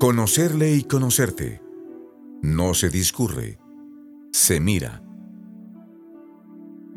Conocerle y conocerte. No se discurre, se mira.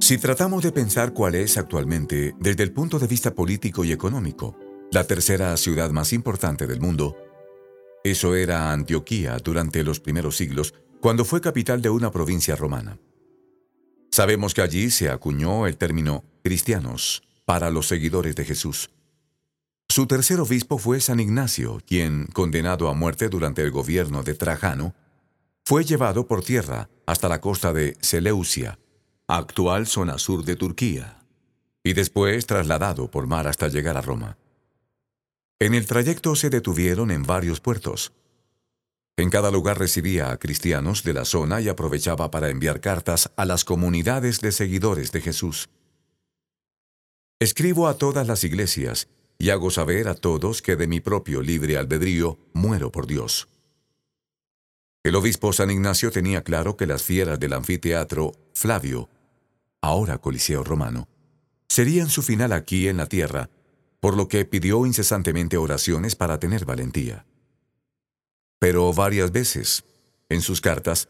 Si tratamos de pensar cuál es actualmente, desde el punto de vista político y económico, la tercera ciudad más importante del mundo, eso era Antioquía durante los primeros siglos, cuando fue capital de una provincia romana. Sabemos que allí se acuñó el término cristianos para los seguidores de Jesús. Su tercer obispo fue San Ignacio, quien, condenado a muerte durante el gobierno de Trajano, fue llevado por tierra hasta la costa de Seleucia, actual zona sur de Turquía, y después trasladado por mar hasta llegar a Roma. En el trayecto se detuvieron en varios puertos. En cada lugar recibía a cristianos de la zona y aprovechaba para enviar cartas a las comunidades de seguidores de Jesús. Escribo a todas las iglesias y hago saber a todos que de mi propio libre albedrío muero por Dios. El obispo San Ignacio tenía claro que las fieras del anfiteatro Flavio, ahora Coliseo Romano, serían su final aquí en la tierra, por lo que pidió incesantemente oraciones para tener valentía. Pero varias veces, en sus cartas,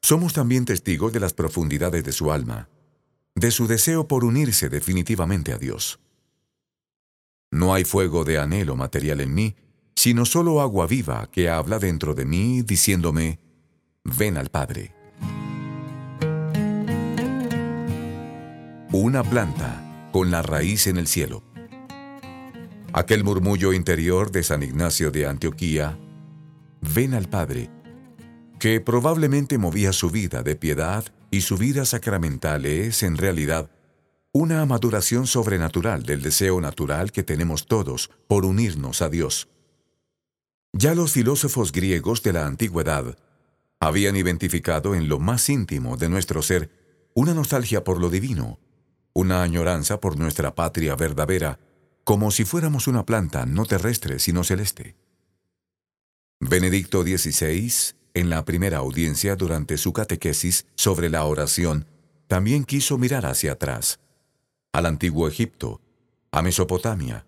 somos también testigos de las profundidades de su alma, de su deseo por unirse definitivamente a Dios. No hay fuego de anhelo material en mí, sino solo agua viva que habla dentro de mí diciéndome, ven al Padre. Una planta con la raíz en el cielo. Aquel murmullo interior de San Ignacio de Antioquía, ven al Padre, que probablemente movía su vida de piedad y su vida sacramental es, en realidad, una maduración sobrenatural del deseo natural que tenemos todos por unirnos a Dios. Ya los filósofos griegos de la antigüedad habían identificado en lo más íntimo de nuestro ser una nostalgia por lo divino, una añoranza por nuestra patria verdadera, como si fuéramos una planta no terrestre sino celeste. Benedicto XVI, en la primera audiencia durante su catequesis sobre la oración, también quiso mirar hacia atrás al antiguo Egipto, a Mesopotamia,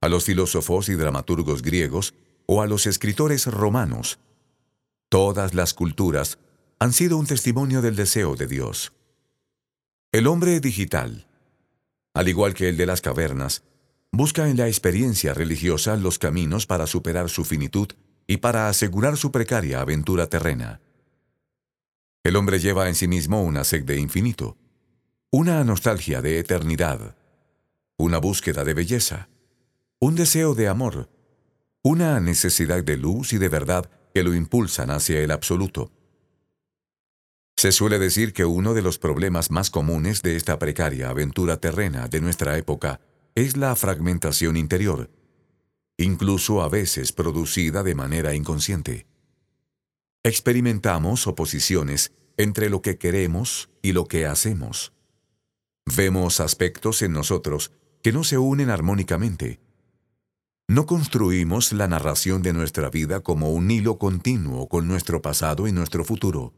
a los filósofos y dramaturgos griegos o a los escritores romanos. Todas las culturas han sido un testimonio del deseo de Dios. El hombre digital, al igual que el de las cavernas, busca en la experiencia religiosa los caminos para superar su finitud y para asegurar su precaria aventura terrena. El hombre lleva en sí mismo una sed de infinito, una nostalgia de eternidad, una búsqueda de belleza, un deseo de amor, una necesidad de luz y de verdad que lo impulsan hacia el absoluto. Se suele decir que uno de los problemas más comunes de esta precaria aventura terrena de nuestra época es la fragmentación interior, incluso a veces producida de manera inconsciente. Experimentamos oposiciones entre lo que queremos y lo que hacemos. Vemos aspectos en nosotros que no se unen armónicamente. No construimos la narración de nuestra vida como un hilo continuo con nuestro pasado y nuestro futuro.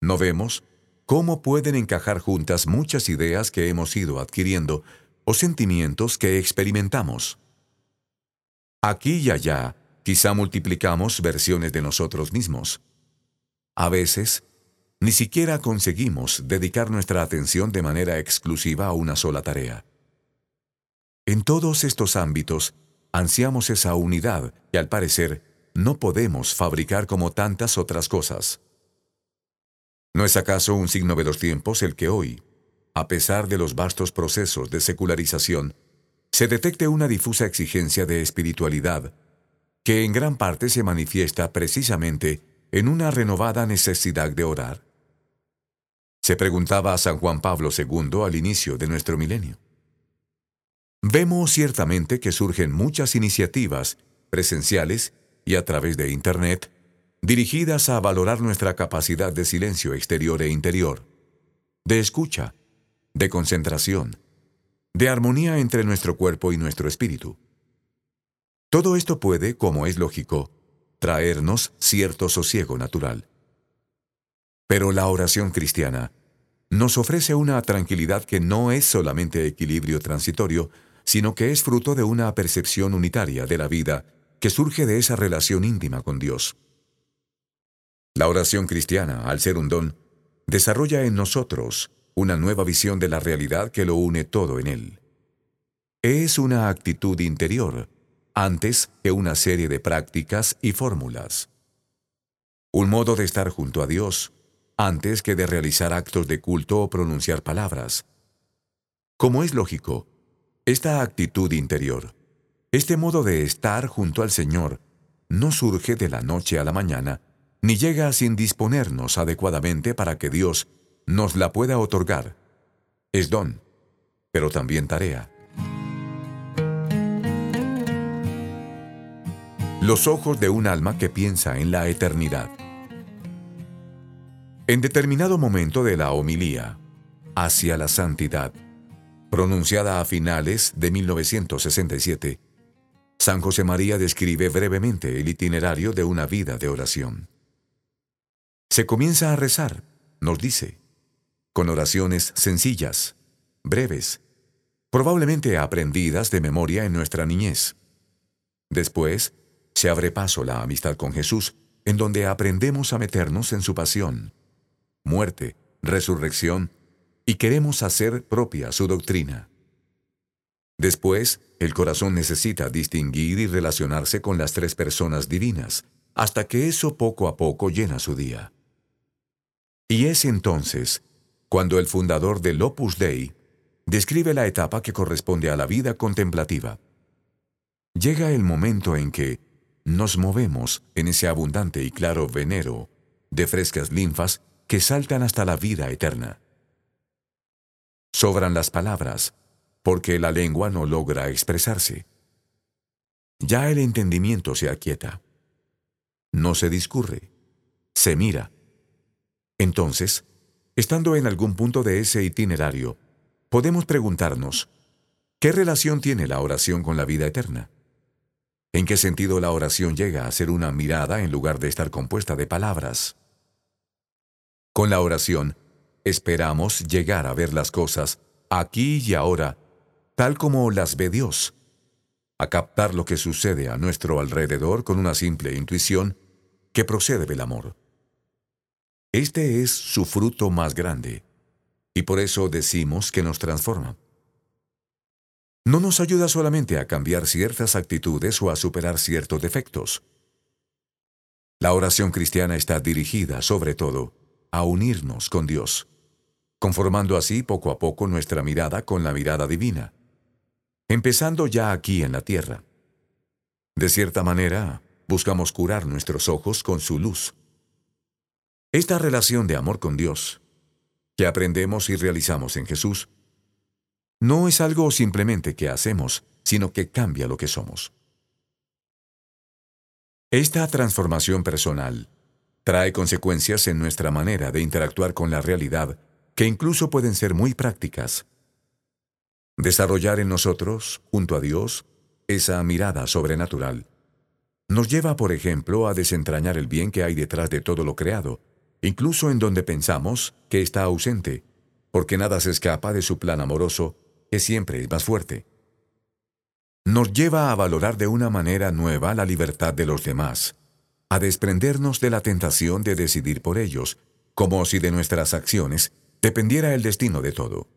No vemos cómo pueden encajar juntas muchas ideas que hemos ido adquiriendo o sentimientos que experimentamos. Aquí y allá, quizá multiplicamos versiones de nosotros mismos. A veces, ni siquiera conseguimos dedicar nuestra atención de manera exclusiva a una sola tarea. En todos estos ámbitos, ansiamos esa unidad que al parecer no podemos fabricar como tantas otras cosas. ¿No es acaso un signo de los tiempos el que hoy, a pesar de los vastos procesos de secularización, se detecte una difusa exigencia de espiritualidad que en gran parte se manifiesta precisamente en una renovada necesidad de orar? se preguntaba a San Juan Pablo II al inicio de nuestro milenio. Vemos ciertamente que surgen muchas iniciativas, presenciales y a través de Internet, dirigidas a valorar nuestra capacidad de silencio exterior e interior, de escucha, de concentración, de armonía entre nuestro cuerpo y nuestro espíritu. Todo esto puede, como es lógico, traernos cierto sosiego natural. Pero la oración cristiana nos ofrece una tranquilidad que no es solamente equilibrio transitorio, sino que es fruto de una percepción unitaria de la vida que surge de esa relación íntima con Dios. La oración cristiana, al ser un don, desarrolla en nosotros una nueva visión de la realidad que lo une todo en él. Es una actitud interior, antes que una serie de prácticas y fórmulas. Un modo de estar junto a Dios, antes que de realizar actos de culto o pronunciar palabras. Como es lógico, esta actitud interior, este modo de estar junto al Señor, no surge de la noche a la mañana, ni llega sin disponernos adecuadamente para que Dios nos la pueda otorgar. Es don, pero también tarea. Los ojos de un alma que piensa en la eternidad. En determinado momento de la homilía, hacia la santidad, pronunciada a finales de 1967, San José María describe brevemente el itinerario de una vida de oración. Se comienza a rezar, nos dice, con oraciones sencillas, breves, probablemente aprendidas de memoria en nuestra niñez. Después, se abre paso la amistad con Jesús, en donde aprendemos a meternos en su pasión, muerte, resurrección, y queremos hacer propia su doctrina. Después, el corazón necesita distinguir y relacionarse con las tres personas divinas, hasta que eso poco a poco llena su día. Y es entonces cuando el fundador del Opus Dei describe la etapa que corresponde a la vida contemplativa. Llega el momento en que nos movemos en ese abundante y claro venero de frescas linfas que saltan hasta la vida eterna. Sobran las palabras, porque la lengua no logra expresarse. Ya el entendimiento se aquieta. No se discurre, se mira. Entonces, estando en algún punto de ese itinerario, podemos preguntarnos, ¿qué relación tiene la oración con la vida eterna? ¿En qué sentido la oración llega a ser una mirada en lugar de estar compuesta de palabras? Con la oración, esperamos llegar a ver las cosas aquí y ahora, tal como las ve Dios, a captar lo que sucede a nuestro alrededor con una simple intuición que procede del amor. Este es su fruto más grande, y por eso decimos que nos transforma. No nos ayuda solamente a cambiar ciertas actitudes o a superar ciertos defectos. La oración cristiana está dirigida, sobre todo, a unirnos con Dios, conformando así poco a poco nuestra mirada con la mirada divina, empezando ya aquí en la tierra. De cierta manera, buscamos curar nuestros ojos con su luz. Esta relación de amor con Dios, que aprendemos y realizamos en Jesús, no es algo simplemente que hacemos, sino que cambia lo que somos. Esta transformación personal trae consecuencias en nuestra manera de interactuar con la realidad que incluso pueden ser muy prácticas. Desarrollar en nosotros, junto a Dios, esa mirada sobrenatural nos lleva, por ejemplo, a desentrañar el bien que hay detrás de todo lo creado, incluso en donde pensamos que está ausente, porque nada se escapa de su plan amoroso, que siempre es más fuerte. Nos lleva a valorar de una manera nueva la libertad de los demás, a desprendernos de la tentación de decidir por ellos, como si de nuestras acciones dependiera el destino de todo.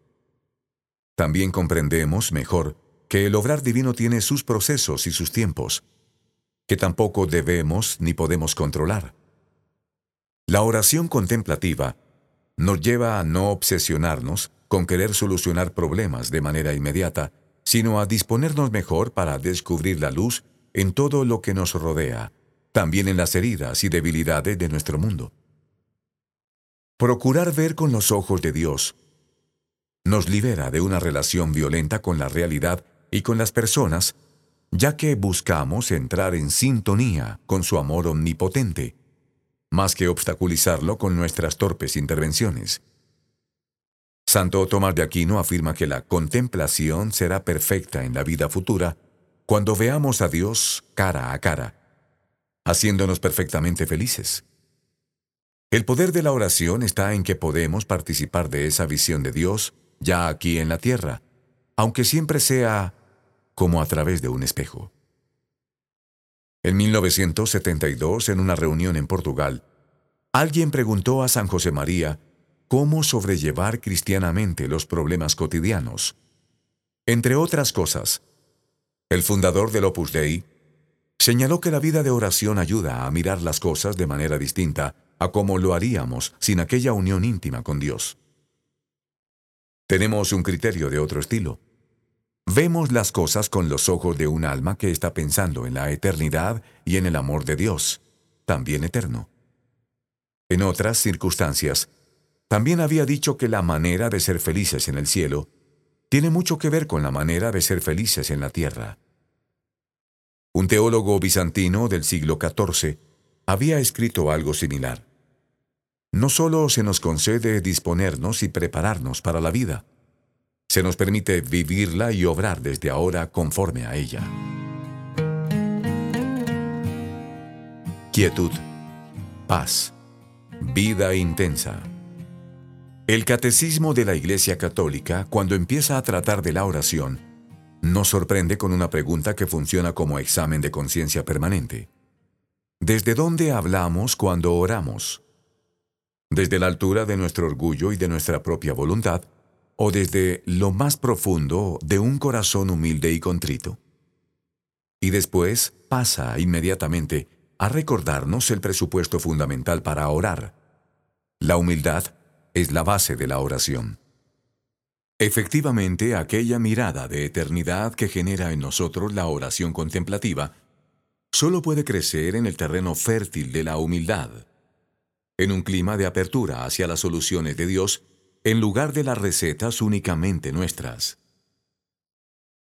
También comprendemos mejor que el obrar divino tiene sus procesos y sus tiempos, que tampoco debemos ni podemos controlar. La oración contemplativa nos lleva a no obsesionarnos con querer solucionar problemas de manera inmediata, sino a disponernos mejor para descubrir la luz en todo lo que nos rodea también en las heridas y debilidades de nuestro mundo. Procurar ver con los ojos de Dios nos libera de una relación violenta con la realidad y con las personas, ya que buscamos entrar en sintonía con su amor omnipotente, más que obstaculizarlo con nuestras torpes intervenciones. Santo Tomás de Aquino afirma que la contemplación será perfecta en la vida futura cuando veamos a Dios cara a cara haciéndonos perfectamente felices. El poder de la oración está en que podemos participar de esa visión de Dios ya aquí en la tierra, aunque siempre sea como a través de un espejo. En 1972, en una reunión en Portugal, alguien preguntó a San José María cómo sobrellevar cristianamente los problemas cotidianos. Entre otras cosas, el fundador del Opus Dei señaló que la vida de oración ayuda a mirar las cosas de manera distinta a como lo haríamos sin aquella unión íntima con Dios. Tenemos un criterio de otro estilo. Vemos las cosas con los ojos de un alma que está pensando en la eternidad y en el amor de Dios, también eterno. En otras circunstancias, también había dicho que la manera de ser felices en el cielo tiene mucho que ver con la manera de ser felices en la tierra. Un teólogo bizantino del siglo XIV había escrito algo similar. No solo se nos concede disponernos y prepararnos para la vida, se nos permite vivirla y obrar desde ahora conforme a ella. Quietud, paz, vida intensa. El catecismo de la Iglesia Católica, cuando empieza a tratar de la oración, nos sorprende con una pregunta que funciona como examen de conciencia permanente. ¿Desde dónde hablamos cuando oramos? ¿Desde la altura de nuestro orgullo y de nuestra propia voluntad? ¿O desde lo más profundo de un corazón humilde y contrito? Y después pasa inmediatamente a recordarnos el presupuesto fundamental para orar. La humildad es la base de la oración. Efectivamente, aquella mirada de eternidad que genera en nosotros la oración contemplativa solo puede crecer en el terreno fértil de la humildad, en un clima de apertura hacia las soluciones de Dios en lugar de las recetas únicamente nuestras.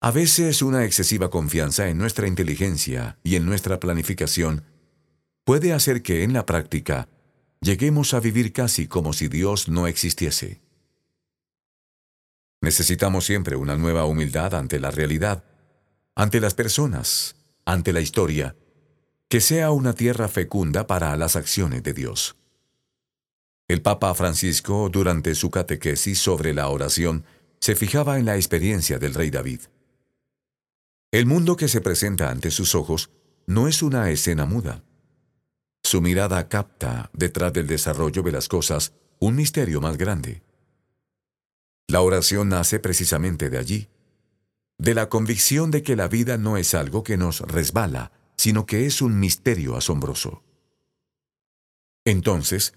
A veces una excesiva confianza en nuestra inteligencia y en nuestra planificación puede hacer que en la práctica lleguemos a vivir casi como si Dios no existiese. Necesitamos siempre una nueva humildad ante la realidad, ante las personas, ante la historia, que sea una tierra fecunda para las acciones de Dios. El Papa Francisco, durante su catequesis sobre la oración, se fijaba en la experiencia del rey David. El mundo que se presenta ante sus ojos no es una escena muda. Su mirada capta, detrás del desarrollo de las cosas, un misterio más grande. La oración nace precisamente de allí, de la convicción de que la vida no es algo que nos resbala, sino que es un misterio asombroso. Entonces,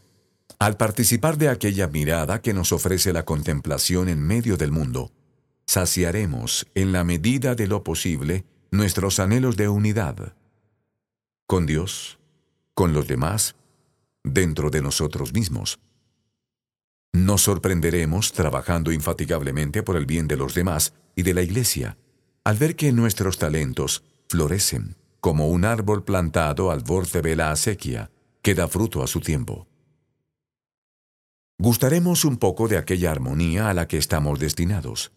al participar de aquella mirada que nos ofrece la contemplación en medio del mundo, saciaremos, en la medida de lo posible, nuestros anhelos de unidad, con Dios, con los demás, dentro de nosotros mismos. Nos sorprenderemos trabajando infatigablemente por el bien de los demás y de la Iglesia, al ver que nuestros talentos florecen como un árbol plantado al borde de la acequia, que da fruto a su tiempo. Gustaremos un poco de aquella armonía a la que estamos destinados.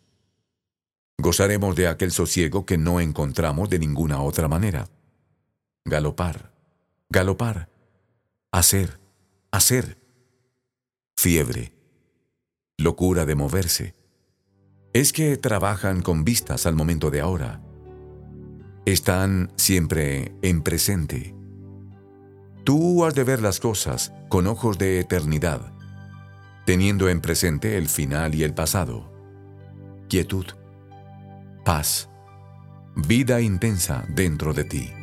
Gozaremos de aquel sosiego que no encontramos de ninguna otra manera. Galopar, galopar, hacer, hacer. Fiebre, locura de moverse. Es que trabajan con vistas al momento de ahora están siempre en presente. Tú has de ver las cosas con ojos de eternidad, teniendo en presente el final y el pasado. Quietud, paz, vida intensa dentro de ti.